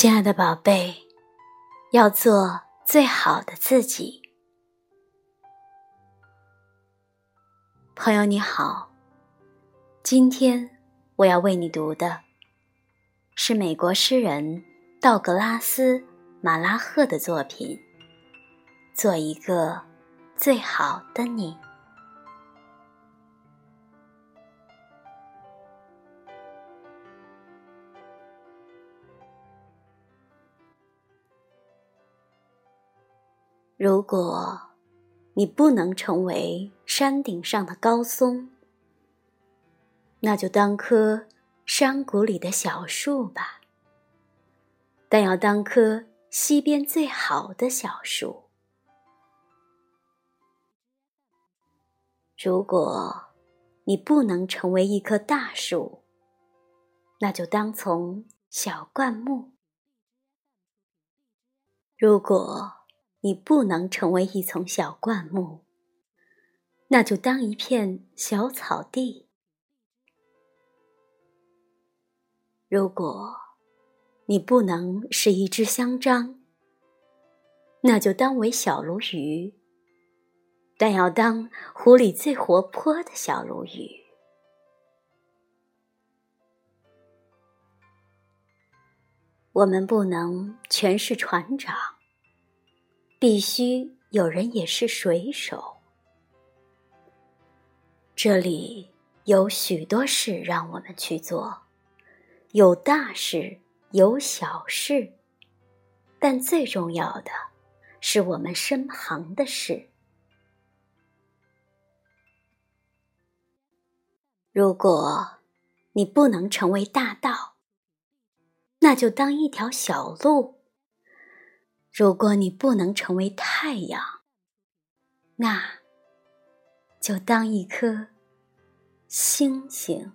亲爱的宝贝，要做最好的自己。朋友你好，今天我要为你读的是美国诗人道格拉斯·马拉赫的作品《做一个最好的你》。如果你不能成为山顶上的高松，那就当棵山谷里的小树吧。但要当棵西边最好的小树。如果你不能成为一棵大树，那就当从小灌木。如果。你不能成为一丛小灌木，那就当一片小草地。如果你不能是一只香樟，那就当为小鲈鱼，但要当湖里最活泼的小鲈鱼。我们不能全是船长。必须有人也是水手。这里有许多事让我们去做，有大事，有小事，但最重要的是我们身旁的事。如果你不能成为大道，那就当一条小路。如果你不能成为太阳，那就当一颗星星。